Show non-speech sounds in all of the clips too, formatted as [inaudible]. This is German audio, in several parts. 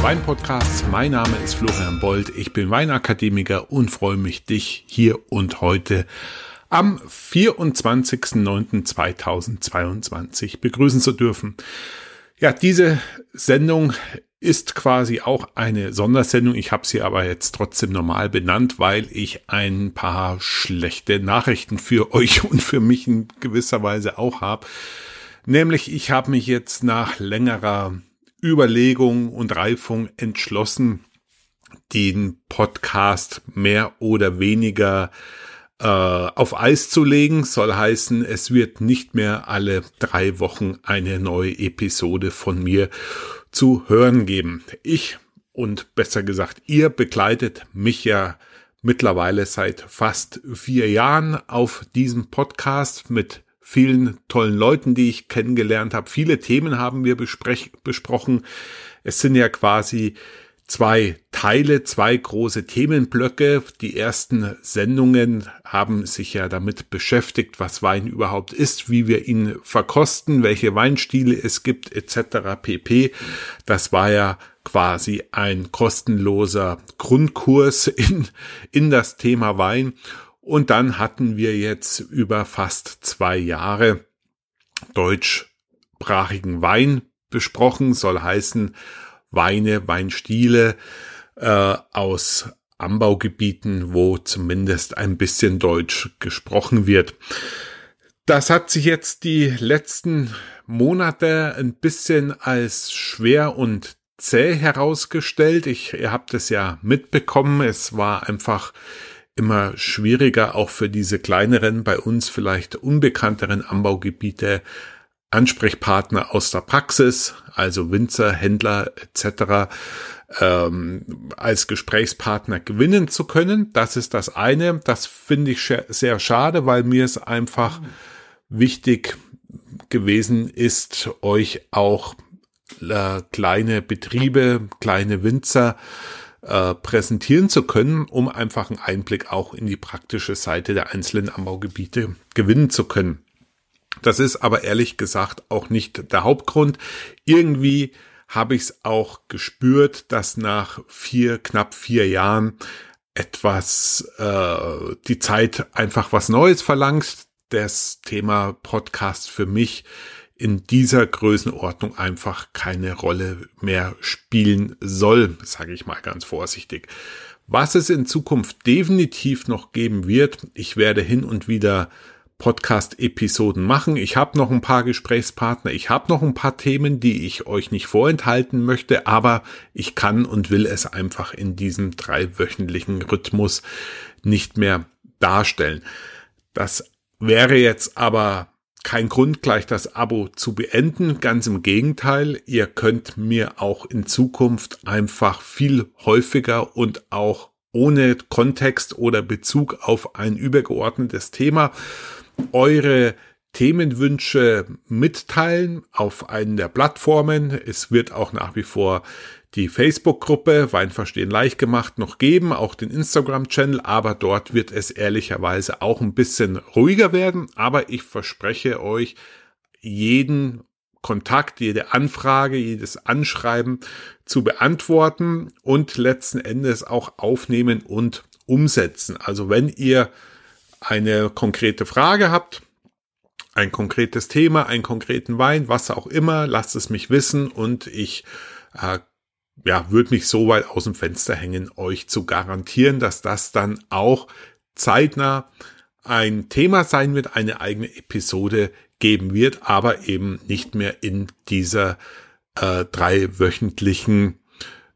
Weinpodcasts. Mein Name ist Florian Bold. Ich bin Weinakademiker und freue mich, dich hier und heute am 24.09.2022 begrüßen zu dürfen. Ja, diese Sendung ist quasi auch eine Sondersendung. Ich habe sie aber jetzt trotzdem normal benannt, weil ich ein paar schlechte Nachrichten für [laughs] euch und für mich in gewisser Weise auch habe. Nämlich, ich habe mich jetzt nach längerer Überlegung und Reifung entschlossen, den Podcast mehr oder weniger äh, auf Eis zu legen. Soll heißen, es wird nicht mehr alle drei Wochen eine neue Episode von mir zu hören geben. Ich und besser gesagt, ihr begleitet mich ja mittlerweile seit fast vier Jahren auf diesem Podcast mit vielen tollen Leuten, die ich kennengelernt habe. Viele Themen haben wir besprochen. Es sind ja quasi zwei Teile, zwei große Themenblöcke. Die ersten Sendungen haben sich ja damit beschäftigt, was Wein überhaupt ist, wie wir ihn verkosten, welche Weinstile es gibt, etc. pp. Das war ja quasi ein kostenloser Grundkurs in, in das Thema Wein. Und dann hatten wir jetzt über fast zwei Jahre deutschsprachigen Wein besprochen, soll heißen Weine, Weinstile äh, aus Anbaugebieten, wo zumindest ein bisschen Deutsch gesprochen wird. Das hat sich jetzt die letzten Monate ein bisschen als schwer und zäh herausgestellt. Ich, ihr habt es ja mitbekommen. Es war einfach immer schwieriger, auch für diese kleineren, bei uns vielleicht unbekannteren Anbaugebiete Ansprechpartner aus der Praxis, also Winzer, Händler etc., ähm, als Gesprächspartner gewinnen zu können. Das ist das eine. Das finde ich sehr schade, weil mir es einfach wichtig gewesen ist, euch auch äh, kleine Betriebe, kleine Winzer äh, präsentieren zu können, um einfach einen Einblick auch in die praktische Seite der einzelnen Anbaugebiete gewinnen zu können. Das ist aber ehrlich gesagt auch nicht der Hauptgrund. Irgendwie habe ich es auch gespürt, dass nach vier, knapp vier Jahren etwas äh, die Zeit einfach was Neues verlangt. Das Thema Podcast für mich in dieser Größenordnung einfach keine Rolle mehr spielen soll, sage ich mal ganz vorsichtig. Was es in Zukunft definitiv noch geben wird, ich werde hin und wieder Podcast-Episoden machen. Ich habe noch ein paar Gesprächspartner, ich habe noch ein paar Themen, die ich euch nicht vorenthalten möchte, aber ich kann und will es einfach in diesem dreiwöchentlichen Rhythmus nicht mehr darstellen. Das wäre jetzt aber kein Grund, gleich das Abo zu beenden. Ganz im Gegenteil, ihr könnt mir auch in Zukunft einfach viel häufiger und auch ohne Kontext oder Bezug auf ein übergeordnetes Thema eure Themenwünsche mitteilen auf einen der Plattformen. Es wird auch nach wie vor die Facebook-Gruppe Weinverstehen leicht gemacht noch geben, auch den Instagram-Channel, aber dort wird es ehrlicherweise auch ein bisschen ruhiger werden. Aber ich verspreche euch, jeden Kontakt, jede Anfrage, jedes Anschreiben zu beantworten und letzten Endes auch aufnehmen und umsetzen. Also wenn ihr eine konkrete Frage habt, ein konkretes Thema, einen konkreten Wein, was auch immer, lasst es mich wissen und ich äh, ja, würde mich so weit aus dem Fenster hängen, euch zu garantieren, dass das dann auch zeitnah ein Thema sein wird, eine eigene Episode geben wird, aber eben nicht mehr in dieser äh, dreiwöchentlichen,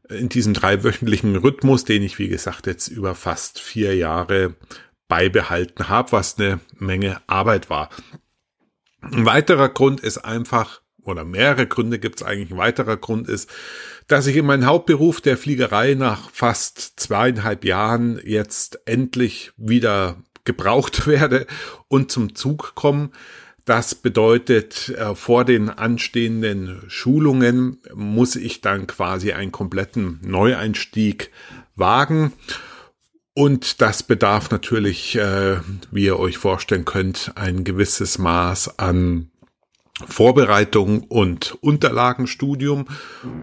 in diesem dreiwöchentlichen Rhythmus, den ich, wie gesagt, jetzt über fast vier Jahre beibehalten habe, was eine Menge Arbeit war. Ein weiterer Grund ist einfach, oder mehrere Gründe gibt es eigentlich, ein weiterer Grund ist, dass ich in meinem Hauptberuf der Fliegerei nach fast zweieinhalb Jahren jetzt endlich wieder gebraucht [laughs] werde und zum Zug komme. Das bedeutet, äh, vor den anstehenden Schulungen muss ich dann quasi einen kompletten Neueinstieg wagen. Und das bedarf natürlich, äh, wie ihr euch vorstellen könnt, ein gewisses Maß an Vorbereitung und Unterlagenstudium.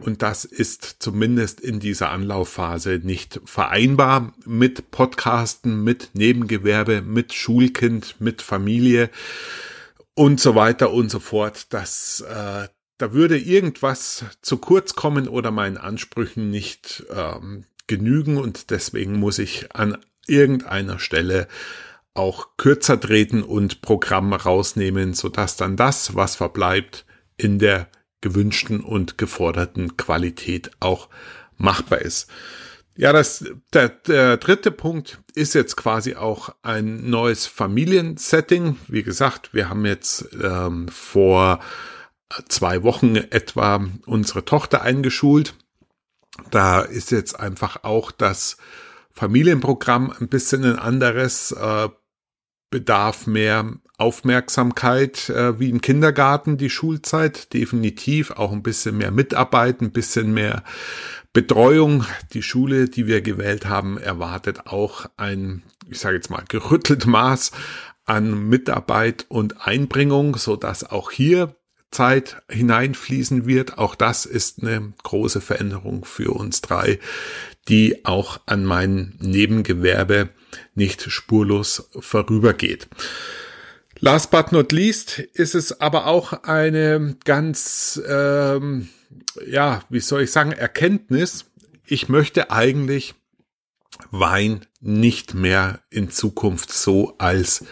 Und das ist zumindest in dieser Anlaufphase nicht vereinbar mit Podcasten, mit Nebengewerbe, mit Schulkind, mit Familie und so weiter und so fort. Das, äh, da würde irgendwas zu kurz kommen oder meinen Ansprüchen nicht ähm, genügen und deswegen muss ich an irgendeiner Stelle auch kürzer treten und Programme rausnehmen, sodass dann das, was verbleibt, in der gewünschten und geforderten Qualität auch machbar ist. Ja, das, der, der dritte Punkt ist jetzt quasi auch ein neues Familiensetting. Wie gesagt, wir haben jetzt ähm, vor zwei Wochen etwa unsere Tochter eingeschult. Da ist jetzt einfach auch das Familienprogramm ein bisschen ein anderes. Äh, bedarf mehr Aufmerksamkeit äh, wie im Kindergarten die Schulzeit, definitiv auch ein bisschen mehr Mitarbeit, ein bisschen mehr Betreuung. Die Schule, die wir gewählt haben, erwartet auch ein, ich sage jetzt mal, gerüttelt Maß an Mitarbeit und Einbringung, so dass auch hier Zeit hineinfließen wird. Auch das ist eine große Veränderung für uns drei, die auch an mein Nebengewerbe nicht spurlos vorübergeht. Last but not least ist es aber auch eine ganz, ähm, ja, wie soll ich sagen, Erkenntnis. Ich möchte eigentlich Wein nicht mehr in Zukunft so als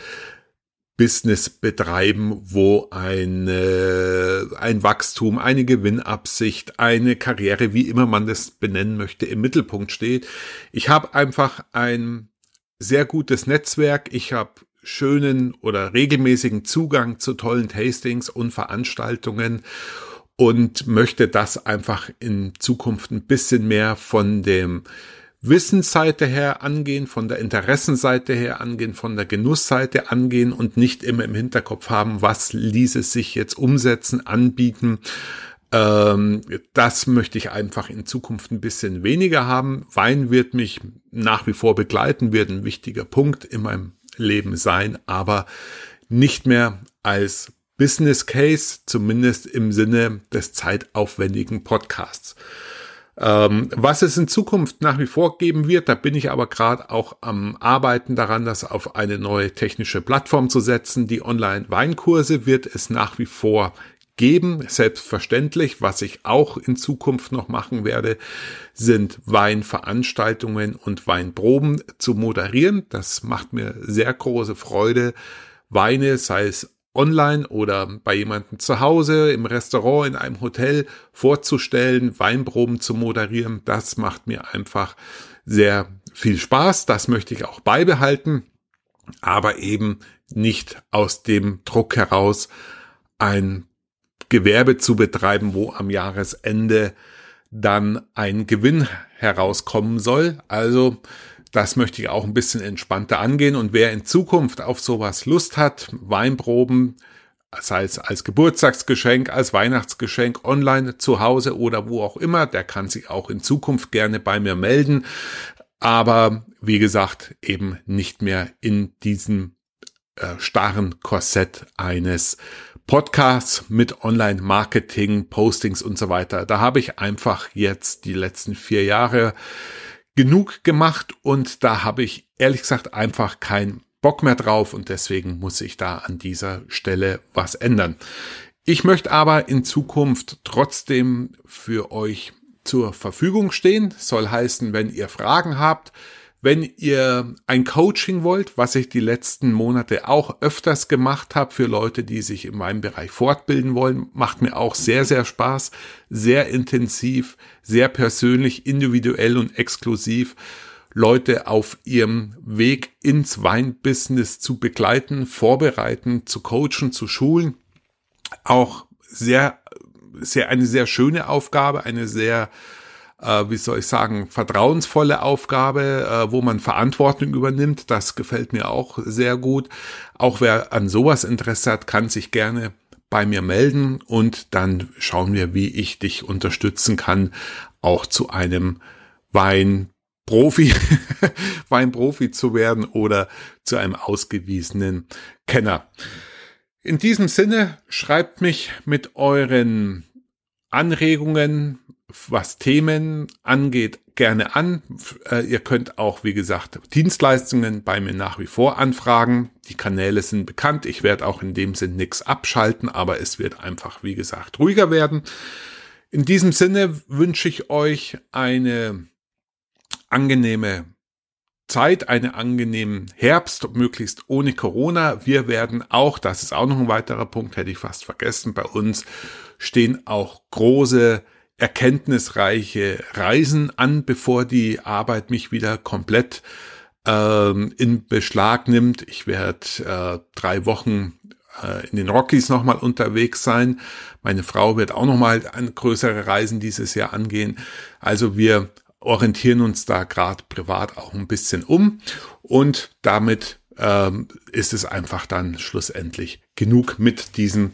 Business betreiben, wo eine, ein Wachstum, eine Gewinnabsicht, eine Karriere, wie immer man das benennen möchte, im Mittelpunkt steht. Ich habe einfach ein sehr gutes Netzwerk. Ich habe schönen oder regelmäßigen Zugang zu tollen Tastings und Veranstaltungen und möchte das einfach in Zukunft ein bisschen mehr von dem Wissensseite her angehen, von der Interessenseite her angehen, von der Genussseite angehen und nicht immer im Hinterkopf haben, was ließe sich jetzt umsetzen, anbieten. Ähm, das möchte ich einfach in Zukunft ein bisschen weniger haben. Wein wird mich nach wie vor begleiten, wird ein wichtiger Punkt in meinem Leben sein, aber nicht mehr als Business Case, zumindest im Sinne des zeitaufwendigen Podcasts. Ähm, was es in Zukunft nach wie vor geben wird, da bin ich aber gerade auch am Arbeiten daran, das auf eine neue technische Plattform zu setzen. Die Online-Weinkurse wird es nach wie vor geben, selbstverständlich. Was ich auch in Zukunft noch machen werde, sind Weinveranstaltungen und Weinproben zu moderieren. Das macht mir sehr große Freude. Weine, sei es online oder bei jemandem zu Hause, im Restaurant, in einem Hotel vorzustellen, Weinproben zu moderieren. Das macht mir einfach sehr viel Spaß. Das möchte ich auch beibehalten, aber eben nicht aus dem Druck heraus ein Gewerbe zu betreiben, wo am Jahresende dann ein Gewinn herauskommen soll. Also das möchte ich auch ein bisschen entspannter angehen. Und wer in Zukunft auf sowas Lust hat, Weinproben, sei es als Geburtstagsgeschenk, als Weihnachtsgeschenk, online, zu Hause oder wo auch immer, der kann sich auch in Zukunft gerne bei mir melden. Aber wie gesagt, eben nicht mehr in diesem äh, starren Korsett eines Podcasts mit Online-Marketing, Postings und so weiter. Da habe ich einfach jetzt die letzten vier Jahre genug gemacht und da habe ich ehrlich gesagt einfach keinen Bock mehr drauf und deswegen muss ich da an dieser Stelle was ändern. Ich möchte aber in Zukunft trotzdem für euch zur Verfügung stehen. Soll heißen, wenn ihr Fragen habt, wenn ihr ein Coaching wollt, was ich die letzten Monate auch öfters gemacht habe für Leute, die sich in meinem Bereich fortbilden wollen, macht mir auch sehr, sehr Spaß, sehr intensiv, sehr persönlich, individuell und exklusiv. Leute auf ihrem Weg ins Weinbusiness zu begleiten, vorbereiten, zu coachen, zu schulen. Auch sehr, sehr, eine sehr schöne Aufgabe, eine sehr äh, wie soll ich sagen, vertrauensvolle Aufgabe, äh, wo man Verantwortung übernimmt. Das gefällt mir auch sehr gut. Auch wer an sowas Interesse hat, kann sich gerne bei mir melden und dann schauen wir, wie ich dich unterstützen kann, auch zu einem Weinprofi, [laughs] Weinprofi zu werden oder zu einem ausgewiesenen Kenner. In diesem Sinne schreibt mich mit euren Anregungen, was Themen angeht, gerne an. Äh, ihr könnt auch, wie gesagt, Dienstleistungen bei mir nach wie vor anfragen. Die Kanäle sind bekannt. Ich werde auch in dem Sinn nichts abschalten, aber es wird einfach, wie gesagt, ruhiger werden. In diesem Sinne wünsche ich euch eine angenehme Zeit, einen angenehmen Herbst, möglichst ohne Corona. Wir werden auch, das ist auch noch ein weiterer Punkt, hätte ich fast vergessen, bei uns stehen auch große erkenntnisreiche Reisen an, bevor die Arbeit mich wieder komplett ähm, in Beschlag nimmt. Ich werde äh, drei Wochen äh, in den Rockies nochmal unterwegs sein. Meine Frau wird auch nochmal größere Reisen dieses Jahr angehen. Also wir orientieren uns da gerade privat auch ein bisschen um und damit ähm, ist es einfach dann schlussendlich genug mit diesem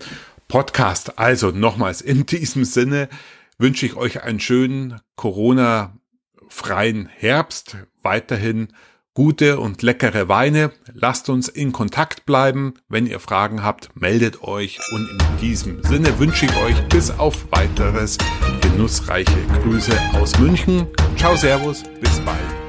Podcast. Also nochmals in diesem Sinne, wünsche ich euch einen schönen Corona-freien Herbst. Weiterhin gute und leckere Weine. Lasst uns in Kontakt bleiben. Wenn ihr Fragen habt, meldet euch. Und in diesem Sinne wünsche ich euch bis auf weiteres genussreiche Grüße aus München. Ciao, Servus, bis bald.